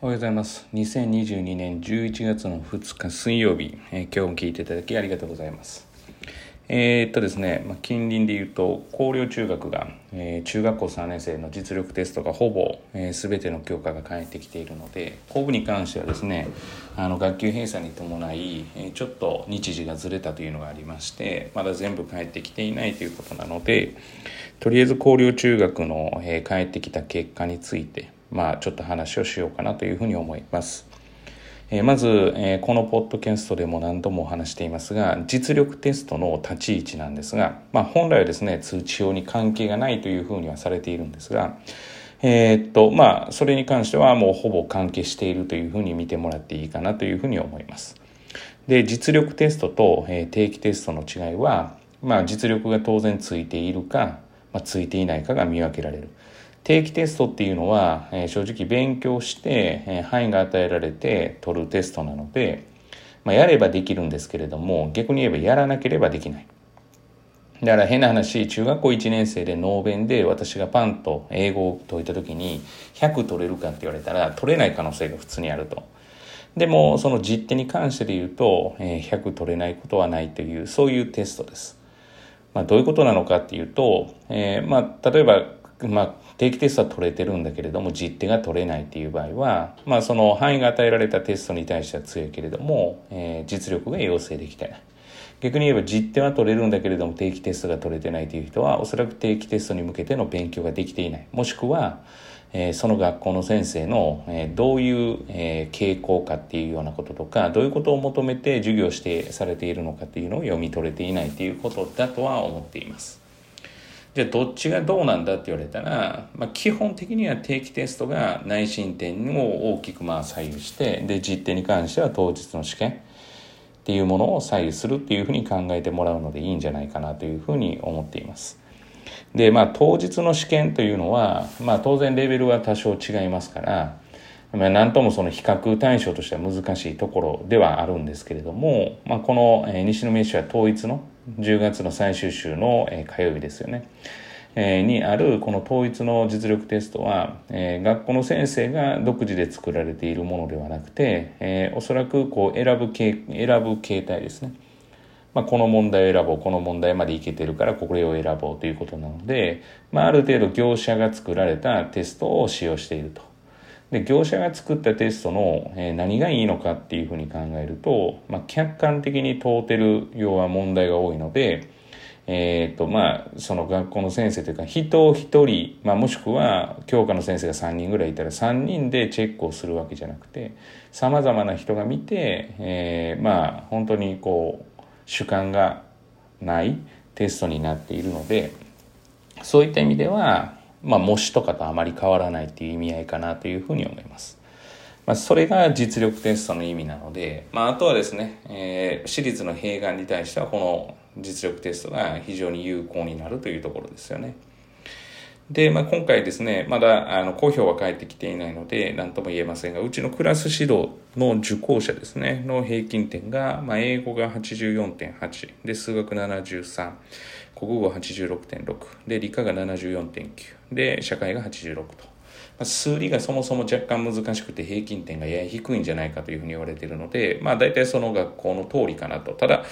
おはようございます。2022年11月の2日水曜日、えー今日も聞いていただきありがとうございます。えーっとですね、まあ、近隣で言うと、広陵中学が、えー中学校3年生の実力テストがほぼ、えー、全ての教科が返ってきているので、後部に関してはですね、あの学級閉鎖に伴い、えちょっと日時がずれたというのがありまして、まだ全部返ってきていないということなので、とりあえず広陵中学の、えー返ってきた結果について、まあ、ちょっと話をしようかなというふうに思います。えまず、えこのポッドキャストでも何度もお話していますが実力テストの立ち位置なんですが、まあ、本来はですね通知表に関係がないというふうにはされているんですが、えーっとまあそれに関してはもうほぼ関係しているというふうに見てもらっていいかなというふうに思います。で実力テストと、え定期テストの違いは、まあ、実力が当然ついているか、まあ、ついていないかが見分けられる定期テストっていうのは、えー正直勉強して、えー範囲が与えられて取るテストなので、まあ、やればできるんですけれども逆に言えばやらなければできないだから変な話中学校1年生でノーベンで私がパンと英語を解いた時に100取れるかって言われたら取れない可能性が普通にあると。でもその実手に関してで言うと、えー100取れないことはないというそういうテストです。まあ、どういうことなのかっていうと、えーまあ、例えば、まあ、定期テストは取れてるんだけれども実手が取れないっていう場合は、まあ、その範囲が与えられたテストに対しては強いけれども、えー実力が要請できてない。逆に言えば実手は取れるんだけれども定期テストが取れてないという人はおそらく定期テストに向けての勉強ができていないもしくは、えーその学校の先生の、えーどういう、えー傾向かっていうようなこととかどういうことを求めて授業してされているのかっていうのを読み取れていないということだとは思っています。じゃあどっちがどうなんだって言われたら、まあ、基本的には定期テストが内申点を大きくまあ左右してで実定に関しては当日の試験っていうものを左右するっていうふうに考えてもらうのでいいんじゃないかなというふうに思っています。でまあ当日の試験というのは、まあ、当然レベルは多少違いますから、まあ、何ともその比較対象としては難しいところではあるんですけれども、まあ、この、西宮市は統一の10月の最終週の、火曜日ですよね。にあるこの統一の実力テストは、えー学校の先生が独自で作られているものではなくて、えーおそらくこう選ぶ形選ぶ形態ですね。まあ、この問題を選ぼうこの問題までいけてるからこれを選ぼうということなので、まあ、ある程度業者が作られたテストを使用していると。で業者が作ったテストの、え何がいいのかっていうふうに考えると、まあ、客観的に問うてる要は問題が多いので、えーとまあ、その学校の先生というか人を1人、まあ、もしくは教科の先生が3人ぐらいいたら3人でチェックをするわけじゃなくてさまざまな人が見て、えーまあ本当にこう主観がないテストになっているのでそういった意味では、まあ、模試とかとあまり変わらないっていう意味合いかなというふうに思います。まあ、それが実力テストの意味なので、まあ、あとはですね、えー私立の併願に対してはこの実力テストが非常に有効になるというところですよね。で、まあ、今回ですね、まだあの公表は返ってきていないので、何とも言えませんが、うちのクラス指導の受講者ですね、の平均点が、まあ、英語が84.8、で、数学73、国語86.6、で、理科が74.9、で、社会が86と。まあ数理がそもそも若干難しくて平均点がやや低いんじゃないかというふうに言われているので、まあ大体その学校の通りかなと。ただ、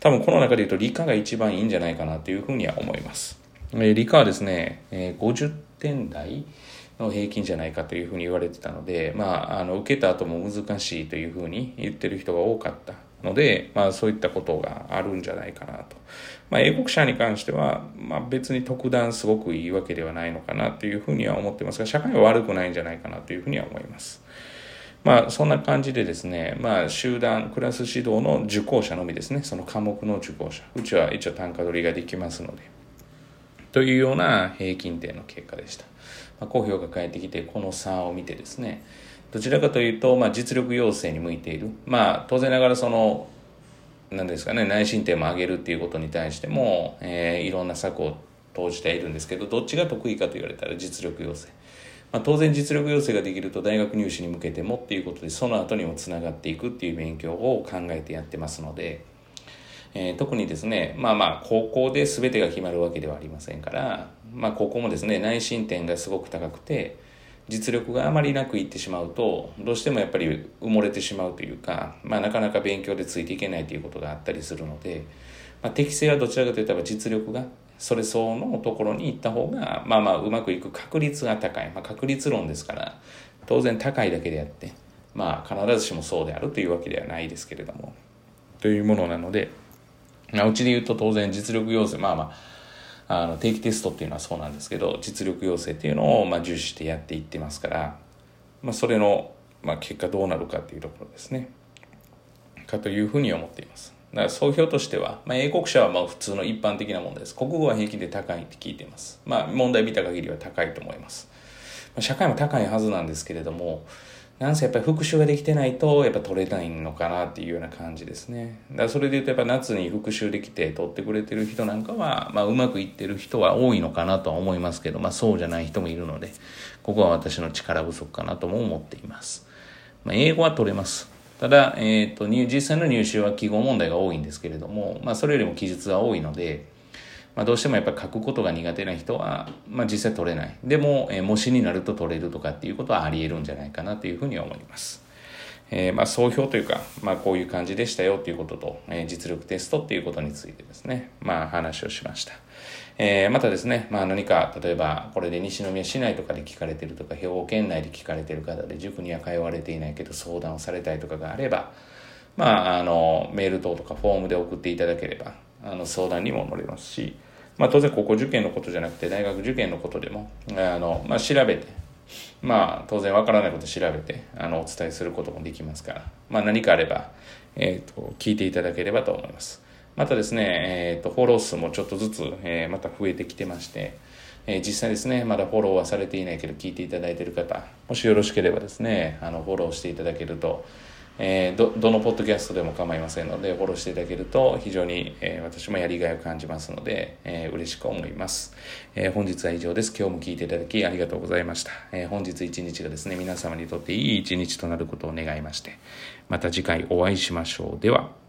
多分この中で言うと理科が一番いいんじゃないかなというふうには思います。え理科はですね、え50点台の平均じゃないかというふうに言われてたので、まあ、あの受けた後も難しいというふうに言ってる人が多かったので、まあ、そういったことがあるんじゃないかなと。まあ、英国者に関しては、まあ、別に特段すごくいいわけではないのかなというふうには思ってますが、社会は悪くないんじゃないかなというふうには思います。まあ、そんな感じでですね、まあ、集団、クラス指導の受講者のみですね、その科目の受講者。うちは一応単価取りができますので。というような平均点の結果でした。まあ、公表が返ってきて、この差を見てですね、どちらかというと、まあ、実力要請に向いている。まあ、当然ながらその、なんですかね、内申点も上げるっていうことに対しても、えーいろんな策を投じてはいるんですけど、どっちが得意かと言われたら実力要請。まあ、当然実力要請ができると大学入試に向けてもっていうことでその後にもつながっていくっていう勉強を考えてやってますので、えー特にですねまあまあ高校で全てが決まるわけではありませんから、まあ、高校もですね内申点がすごく高くて実力があまりなくいってしまうとどうしてもやっぱり埋もれてしまうというか、まあ、なかなか勉強でついていけないということがあったりするので、まあ、適性はどちらかといえば実力がそれ相応のところに行った方がまあまあうまくいく確率が高い、まあ、確率論ですから当然高いだけであってまあ必ずしもそうであるというわけではないですけれども。というものなので、うちで言うと当然実力要請まあまああの定期テストっていうのはそうなんですけど実力要請っていうのをまあ重視してやっていってますから、まあ、それのまあ結果どうなるかっていうところですね。かというふうに思っています。だから総評としては、まあ、英国者はまあ普通の一般的なものです。国語は平均で高いって聞いています。まあ問題見た限りは高いと思います。ま社会も高いはずなんですけれどもなんせやっぱり復習ができてないとやっぱ取れないのかなっていうような感じですね。だからそれで言うとやっぱ夏に復習できて取ってくれてる人なんかは、まあ、うまくいってる人は多いのかなとは思いますけど、まあ、そうじゃない人もいるのでここは私の力不足かなとも思っています、まあ、英語は取れます。ただ、えーと、と実際の入試は記号問題が多いんですけれども、まあ、それよりも記述は多いのでまあ、どうしてもやっぱり書くことが苦手な人は、まあ、実際取れない。でも、えー、模試になると取れるとかっていうことはあり得るんじゃないかなというふうに思います。えー、まあ、総評というか、まあ、こういう感じでしたよということと、えー、実力テストっていうことについてですね、まあ、話をしました。えー、またですね、まあ、何か、例えば、これで西宮市内とかで聞かれてるとか、兵庫県内で聞かれてる方で、塾には通われていないけど相談をされたいとかがあれば、まあ、あの、メール等とかフォームで送っていただければ、あの、相談にも乗れますし、まあ、当然高校受験のことじゃなくて大学受験のことでもあの、まあ、調べて、まあ、当然わからないこと調べてあのお伝えすることもできますから、まあ、何かあれば、えーと、聞いていただければと思います。またですね、えーと、フォロー数もちょっとずつ、えー、また増えてきてまして、えー、実際ですね、まだフォローはされていないけど聞いていただいている方、もしよろしければですね、あのフォローしていただけると、えー、どどのポッドキャストでも構いませんのでフォローしていただけると非常に、えー、私もやりがいを感じますので、えー、嬉しく思います、えー、本日は以上です。今日も聞いていただきありがとうございました、えー、本日一日がですね皆様にとっていい一日となることを願いましてまた次回お会いしましょう。では。